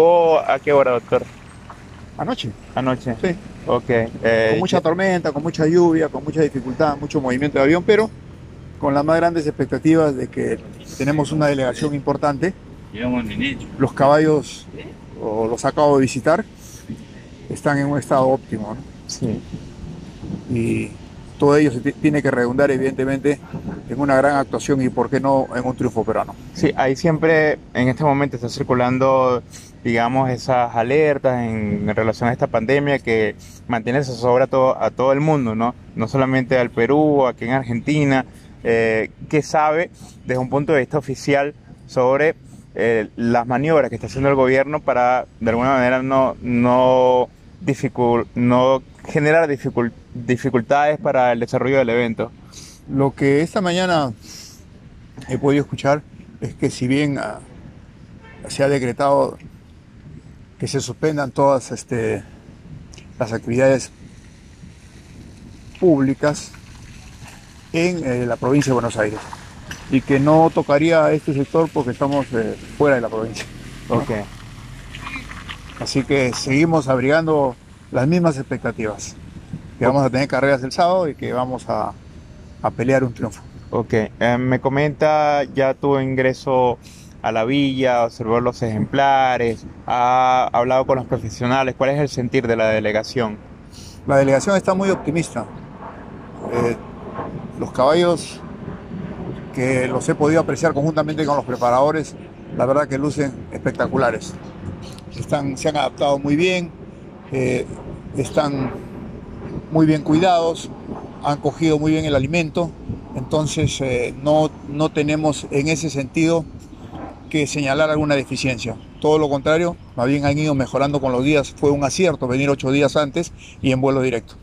¿Llegó a qué hora, doctor? Anoche, Anoche. sí. Ok. eh, Con mucha tormenta, con mucha lluvia, con mucha dificultad, mucho movimiento de avión, pero con las más grandes expectativas de que tenemos una delegación importante. Los caballos, o los acabo de visitar, están en un estado óptimo, ¿no? sí. Y todo ello se ti- tiene que redundar, evidentemente, en una gran actuación y, por qué no, en un triunfo peruano. Sí, ahí siempre en este momento está circulando, digamos, esas alertas en, en relación a esta pandemia que mantiene zozobra a todo, a todo el mundo, ¿no? No solamente al Perú, aquí en Argentina, eh, que sabe desde un punto de vista oficial sobre eh, las maniobras que está haciendo el gobierno para, de alguna manera, no, no, dificul- generar dificul- dificultades para el desarrollo del evento. Lo que esta mañana he podido escuchar es que si bien ah, se ha decretado que se suspendan todas este, las actividades públicas en eh, la provincia de Buenos Aires y que no tocaría a este sector porque estamos eh, fuera de la provincia. Así que seguimos abrigando las mismas expectativas, que vamos a tener carreras el sábado y que vamos a, a pelear un triunfo. Ok, eh, me comenta, ya tuvo ingreso a la villa, observó los ejemplares, ha hablado con los profesionales, ¿cuál es el sentir de la delegación? La delegación está muy optimista. Eh, los caballos que los he podido apreciar conjuntamente con los preparadores, la verdad que lucen espectaculares. Están, se han adaptado muy bien, eh, están muy bien cuidados, han cogido muy bien el alimento, entonces eh, no, no tenemos en ese sentido que señalar alguna deficiencia. Todo lo contrario, más bien han ido mejorando con los días. Fue un acierto venir ocho días antes y en vuelo directo.